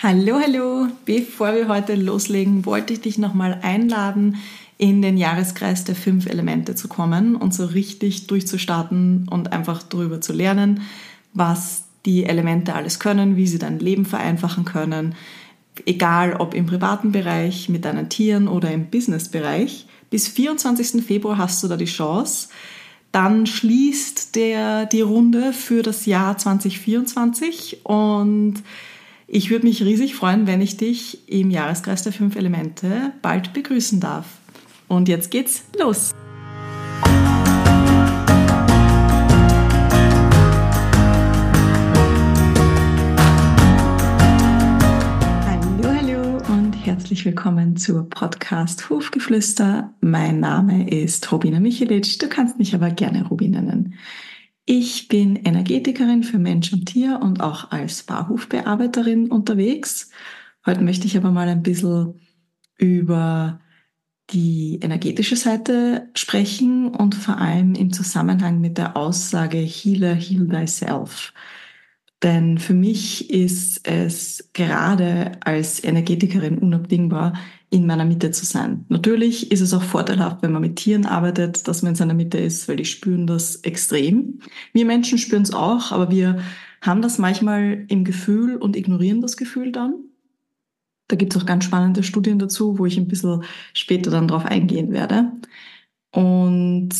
Hallo, hallo! Bevor wir heute loslegen, wollte ich dich nochmal einladen, in den Jahreskreis der fünf Elemente zu kommen und so richtig durchzustarten und einfach darüber zu lernen, was die Elemente alles können, wie sie dein Leben vereinfachen können, egal ob im privaten Bereich, mit deinen Tieren oder im Businessbereich. Bis 24. Februar hast du da die Chance. Dann schließt der, die Runde für das Jahr 2024 und ich würde mich riesig freuen, wenn ich dich im Jahreskreis der fünf Elemente bald begrüßen darf. Und jetzt geht's los. Hallo, hallo und herzlich willkommen zur Podcast Hofgeflüster. Mein Name ist Robina Michelic. Du kannst mich aber gerne Rubi nennen. Ich bin Energetikerin für Mensch und Tier und auch als Barhofbearbeiterin unterwegs. Heute möchte ich aber mal ein bisschen über die energetische Seite sprechen und vor allem im Zusammenhang mit der Aussage Healer, heal thyself. Denn für mich ist es gerade als Energetikerin unabdingbar, in meiner Mitte zu sein. Natürlich ist es auch vorteilhaft, wenn man mit Tieren arbeitet, dass man in seiner Mitte ist, weil die spüren das extrem. Wir Menschen spüren es auch, aber wir haben das manchmal im Gefühl und ignorieren das Gefühl dann. Da gibt es auch ganz spannende Studien dazu, wo ich ein bisschen später dann drauf eingehen werde. Und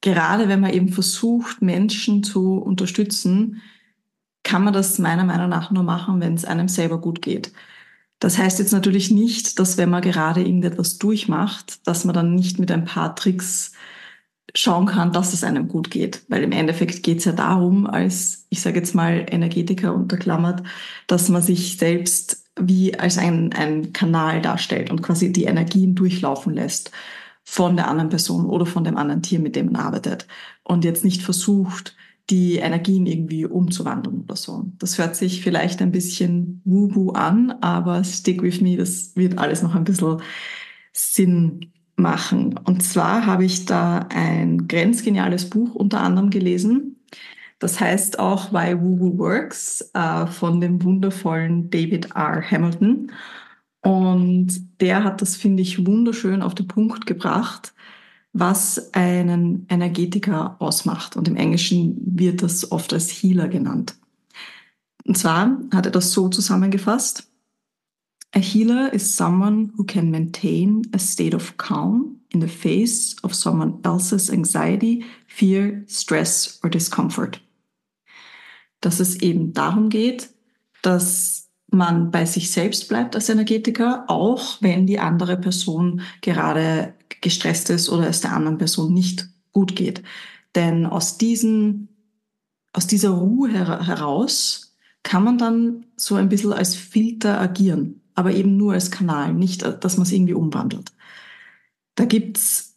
gerade wenn man eben versucht, Menschen zu unterstützen, kann man das meiner Meinung nach nur machen, wenn es einem selber gut geht. Das heißt jetzt natürlich nicht, dass wenn man gerade irgendetwas durchmacht, dass man dann nicht mit ein paar Tricks schauen kann, dass es einem gut geht. Weil im Endeffekt geht es ja darum, als, ich sage jetzt mal, Energetiker unterklammert, dass man sich selbst wie als ein, ein Kanal darstellt und quasi die Energien durchlaufen lässt von der anderen Person oder von dem anderen Tier, mit dem man arbeitet. Und jetzt nicht versucht, die Energien irgendwie umzuwandeln oder so. Das hört sich vielleicht ein bisschen wubu an, aber stick with me, das wird alles noch ein bisschen Sinn machen. Und zwar habe ich da ein grenzgeniales Buch unter anderem gelesen. Das heißt auch Why Woo Works äh, von dem wundervollen David R. Hamilton. Und der hat das, finde ich, wunderschön auf den Punkt gebracht, was einen Energetiker ausmacht. Und im Englischen wird das oft als Healer genannt. Und zwar hat er das so zusammengefasst. A healer is someone who can maintain a state of calm in the face of someone else's anxiety, fear, stress or discomfort. Dass es eben darum geht, dass man bei sich selbst bleibt als Energetiker, auch wenn die andere Person gerade gestresst ist oder es der anderen Person nicht gut geht. Denn aus diesen, aus dieser Ruhe her heraus kann man dann so ein bisschen als Filter agieren, aber eben nur als Kanal, nicht, dass man es irgendwie umwandelt. Da gibt's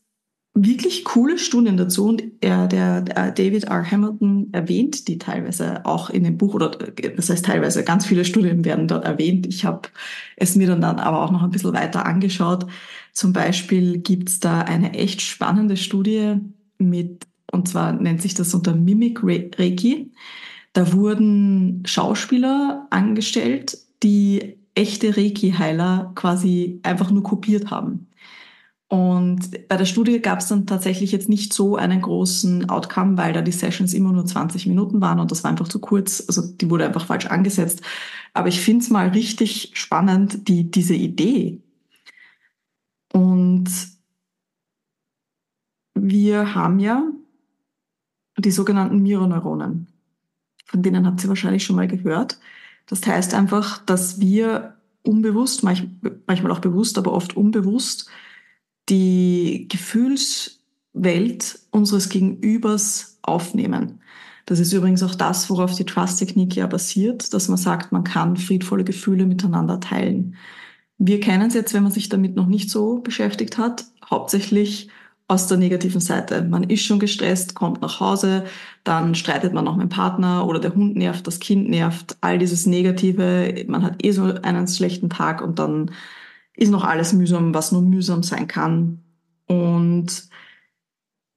wirklich coole Studien dazu und er, der, der David R. Hamilton erwähnt die teilweise auch in dem Buch oder das heißt teilweise ganz viele Studien werden dort erwähnt. Ich habe es mir dann, dann aber auch noch ein bisschen weiter angeschaut. Zum Beispiel gibt's da eine echt spannende Studie mit und zwar nennt sich das unter Mimic Reiki. Da wurden Schauspieler angestellt, die echte Reiki-Heiler quasi einfach nur kopiert haben. Und bei der Studie gab es dann tatsächlich jetzt nicht so einen großen Outcome, weil da die Sessions immer nur 20 Minuten waren und das war einfach zu kurz. Also die wurde einfach falsch angesetzt. Aber ich finde es mal richtig spannend, die, diese Idee. Und wir haben ja die sogenannten Mirrorneuronen. Von denen habt ihr wahrscheinlich schon mal gehört. Das heißt einfach, dass wir unbewusst, manchmal auch bewusst, aber oft unbewusst, die Gefühlswelt unseres Gegenübers aufnehmen. Das ist übrigens auch das, worauf die Trust-Technik ja basiert, dass man sagt, man kann friedvolle Gefühle miteinander teilen. Wir kennen es jetzt, wenn man sich damit noch nicht so beschäftigt hat, hauptsächlich aus der negativen Seite. Man ist schon gestresst, kommt nach Hause, dann streitet man noch mit dem Partner oder der Hund nervt, das Kind nervt, all dieses Negative, man hat eh so einen schlechten Tag und dann ist noch alles mühsam, was nur mühsam sein kann. Und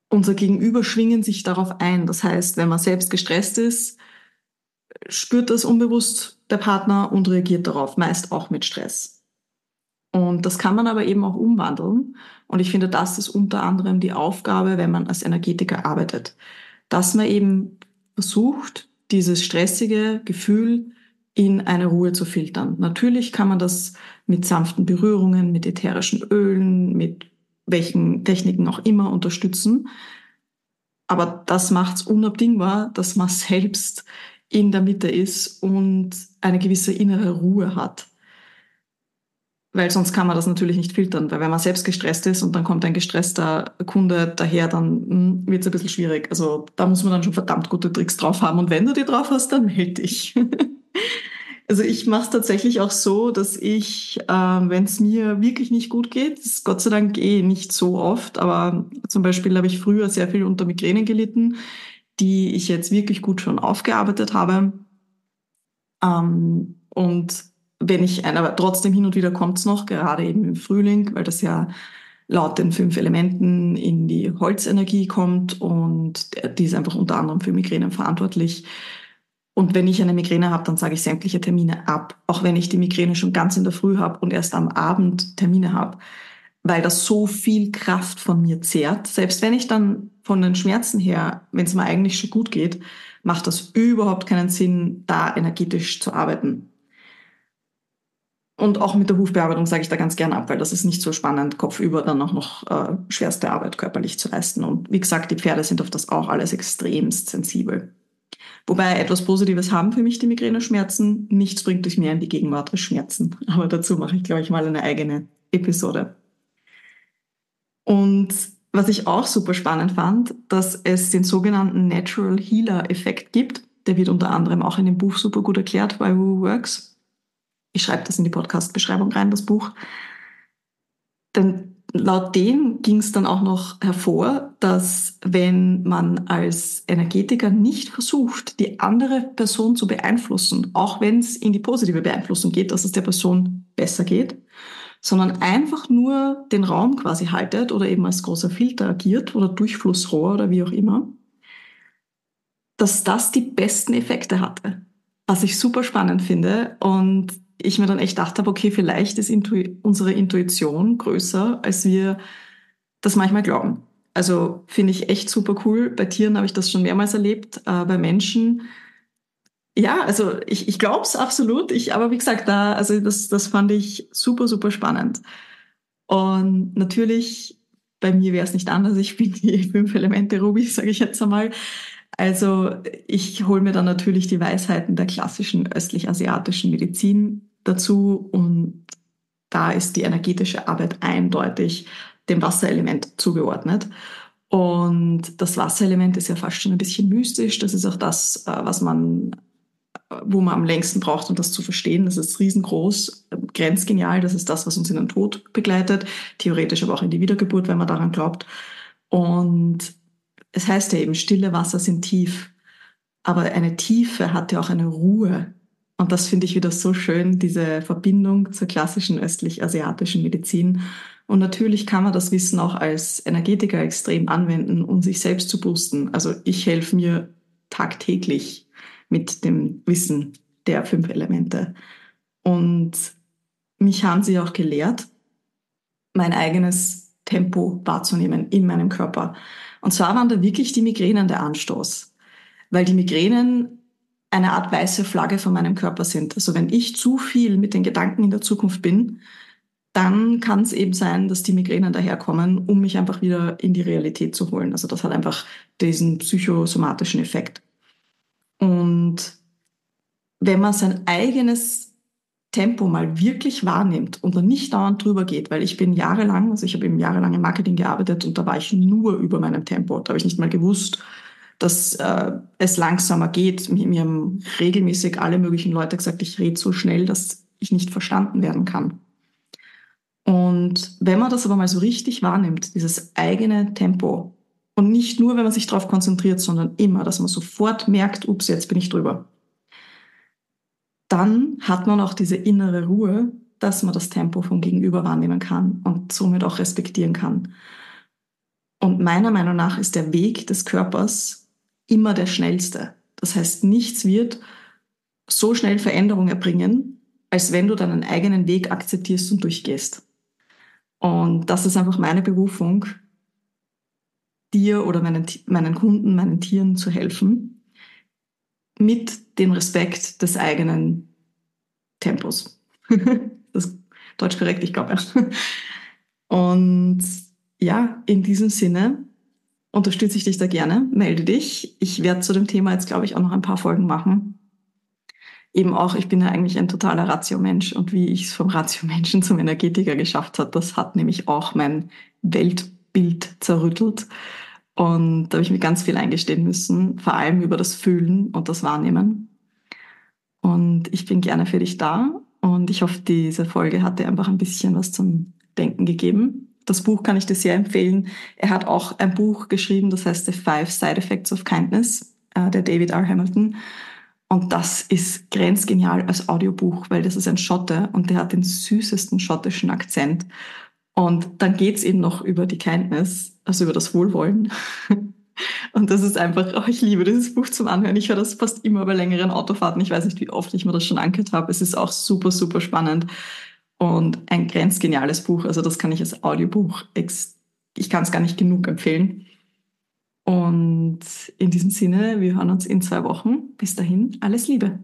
unser Gegenüber schwingen sich darauf ein. Das heißt, wenn man selbst gestresst ist, spürt das unbewusst der Partner und reagiert darauf, meist auch mit Stress. Und das kann man aber eben auch umwandeln. Und ich finde, das ist unter anderem die Aufgabe, wenn man als Energetiker arbeitet, dass man eben versucht, dieses stressige Gefühl in eine Ruhe zu filtern. Natürlich kann man das mit sanften Berührungen, mit ätherischen Ölen, mit welchen Techniken auch immer unterstützen. Aber das macht es unabdingbar, dass man selbst in der Mitte ist und eine gewisse innere Ruhe hat. Weil sonst kann man das natürlich nicht filtern, weil wenn man selbst gestresst ist und dann kommt ein gestresster Kunde daher, dann hm, wird es ein bisschen schwierig. Also da muss man dann schon verdammt gute Tricks drauf haben. Und wenn du die drauf hast, dann melde dich. Also ich mache es tatsächlich auch so, dass ich, äh, wenn es mir wirklich nicht gut geht, ist Gott sei Dank eh nicht so oft, aber zum Beispiel habe ich früher sehr viel unter Migränen gelitten, die ich jetzt wirklich gut schon aufgearbeitet habe. Ähm, und wenn ich, aber trotzdem hin und wieder kommt es noch, gerade eben im Frühling, weil das ja laut den fünf Elementen in die Holzenergie kommt und die ist einfach unter anderem für Migränen verantwortlich. Und wenn ich eine Migräne habe, dann sage ich sämtliche Termine ab, auch wenn ich die Migräne schon ganz in der Früh habe und erst am Abend Termine habe, weil das so viel Kraft von mir zehrt. Selbst wenn ich dann von den Schmerzen her, wenn es mir eigentlich schon gut geht, macht das überhaupt keinen Sinn, da energetisch zu arbeiten. Und auch mit der Hufbearbeitung sage ich da ganz gern ab, weil das ist nicht so spannend, kopfüber dann auch noch äh, schwerste Arbeit körperlich zu leisten. Und wie gesagt, die Pferde sind auf das auch alles extremst sensibel. Wobei etwas Positives haben für mich die Migräne-Schmerzen. Nichts bringt dich mehr in die Gegenwart als Schmerzen. Aber dazu mache ich, glaube ich, mal eine eigene Episode. Und was ich auch super spannend fand, dass es den sogenannten Natural Healer Effekt gibt. Der wird unter anderem auch in dem Buch super gut erklärt bei Woo Works. Ich schreibe das in die Podcast-Beschreibung rein, das Buch. Denn laut dem ging es dann auch noch hervor, dass wenn man als Energetiker nicht versucht, die andere Person zu beeinflussen, auch wenn es in die positive Beeinflussung geht, dass es der Person besser geht, sondern einfach nur den Raum quasi haltet oder eben als großer Filter agiert oder Durchflussrohr oder wie auch immer, dass das die besten Effekte hatte. Was ich super spannend finde und ich mir dann echt gedacht habe, okay, vielleicht ist Intu unsere Intuition größer, als wir das manchmal glauben. Also finde ich echt super cool. Bei Tieren habe ich das schon mehrmals erlebt, äh, bei Menschen. Ja, also ich, ich glaube es absolut. Ich, aber wie gesagt, da, also das, das fand ich super, super spannend. Und natürlich, bei mir wäre es nicht anders. Ich bin die fünf Elemente Ruby, sage ich jetzt einmal. Also ich hole mir dann natürlich die Weisheiten der klassischen östlich-asiatischen Medizin dazu und da ist die energetische Arbeit eindeutig dem Wasserelement zugeordnet. Und das Wasserelement ist ja fast schon ein bisschen mystisch. Das ist auch das, äh, was man, wo man am längsten braucht, um das zu verstehen. Das ist riesengroß, grenzgenial. Das ist das, was uns in den Tod begleitet. Theoretisch aber auch in die Wiedergeburt, wenn man daran glaubt. Und es heißt ja eben, stille Wasser sind tief. Aber eine Tiefe hat ja auch eine Ruhe. Und das finde ich wieder so schön, diese Verbindung zur klassischen östlich-asiatischen Medizin. Und natürlich kann man das Wissen auch als Energetiker extrem anwenden, um sich selbst zu boosten. Also ich helfe mir tagtäglich mit dem Wissen der fünf Elemente. Und mich haben sie auch gelehrt, mein eigenes Tempo wahrzunehmen in meinem Körper. Und zwar waren da wirklich die Migränen der Anstoß. Weil die Migränen eine Art weiße Flagge von meinem Körper sind. Also wenn ich zu viel mit den Gedanken in der Zukunft bin, dann kann es eben sein, dass die Migränen daherkommen, um mich einfach wieder in die Realität zu holen. Also das hat einfach diesen psychosomatischen Effekt. Und wenn man sein eigenes Tempo mal wirklich wahrnimmt und dann nicht dauernd drüber geht, weil ich bin jahrelang, also ich habe eben jahrelang im Marketing gearbeitet und da war ich nur über meinem Tempo. Da habe ich nicht mal gewusst, dass äh, es langsamer geht. Mir, mir haben regelmäßig alle möglichen Leute gesagt, ich rede so schnell, dass ich nicht verstanden werden kann. Und wenn man das aber mal so richtig wahrnimmt, dieses eigene Tempo, und nicht nur, wenn man sich darauf konzentriert, sondern immer, dass man sofort merkt, ups, jetzt bin ich drüber, dann hat man auch diese innere Ruhe, dass man das Tempo vom Gegenüber wahrnehmen kann und somit auch respektieren kann. Und meiner Meinung nach ist der Weg des Körpers immer der schnellste. Das heißt, nichts wird so schnell Veränderung erbringen, als wenn du deinen eigenen Weg akzeptierst und durchgehst. Und das ist einfach meine Berufung, dir oder meinen, meinen Kunden, meinen Tieren zu helfen, mit dem Respekt des eigenen Tempos. das ist deutsch korrekt, ich glaube. Und ja, in diesem Sinne unterstütze ich dich da gerne, melde dich. Ich werde zu dem Thema jetzt, glaube ich, auch noch ein paar Folgen machen. Eben auch, ich bin ja eigentlich ein totaler Ratio-Mensch und wie ich es vom Ratio-Menschen zum Energetiker geschafft habe, das hat nämlich auch mein Weltbild zerrüttelt. Und da habe ich mir ganz viel eingestehen müssen, vor allem über das Fühlen und das Wahrnehmen. Und ich bin gerne für dich da und ich hoffe, diese Folge hat dir einfach ein bisschen was zum Denken gegeben das Buch kann ich dir sehr empfehlen. Er hat auch ein Buch geschrieben, das heißt The Five Side Effects of Kindness, äh, der David R. Hamilton. Und das ist grenzgenial als Audiobuch, weil das ist ein Schotte und der hat den süßesten schottischen Akzent. Und dann geht's eben noch über die Kindness, also über das Wohlwollen. Und das ist einfach, oh, ich liebe dieses Buch zum Anhören. Ich höre das fast immer bei längeren Autofahrten. Ich weiß nicht, wie oft ich mir das schon angehört habe. Es ist auch super, super spannend und ein grenzgeniales Buch. Also das kann ich als Audiobuch, ich kann es gar nicht genug empfehlen. Und in diesem Sinne, wir hören uns in zwei Wochen. Bis dahin, alles Liebe.